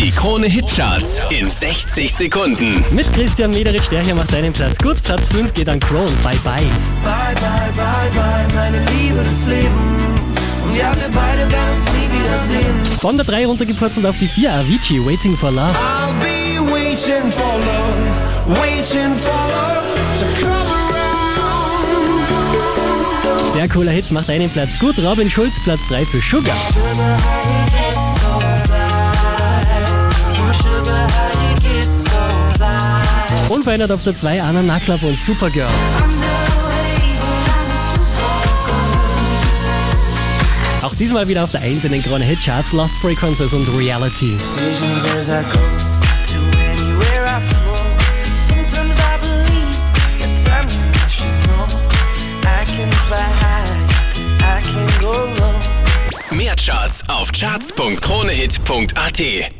Die Krone Hitcharts in 60 Sekunden. Mit Christian Mederich, der hier macht deinen Platz gut. Platz 5 geht an Crown. Bye bye. Bye, bye, bye, bye, meine Liebe des Lebens. Und ja, wir beide werden uns nie wiedersehen. Von der 3 runtergepurzelt auf die 4. Avicii, Waiting for Love. I'll be waiting for love, waiting for love to come around. Sehr cooler Hit, macht einen Platz gut. Robin Schulz, Platz 3 für Sugar. Unverändert auf der 2 Anna Naklapp und Supergirl. Auch diesmal wieder auf der 1 in den Krone Hit Charts Lost Frequencies und Reality. Mehr Charts auf charts.kronehit.at.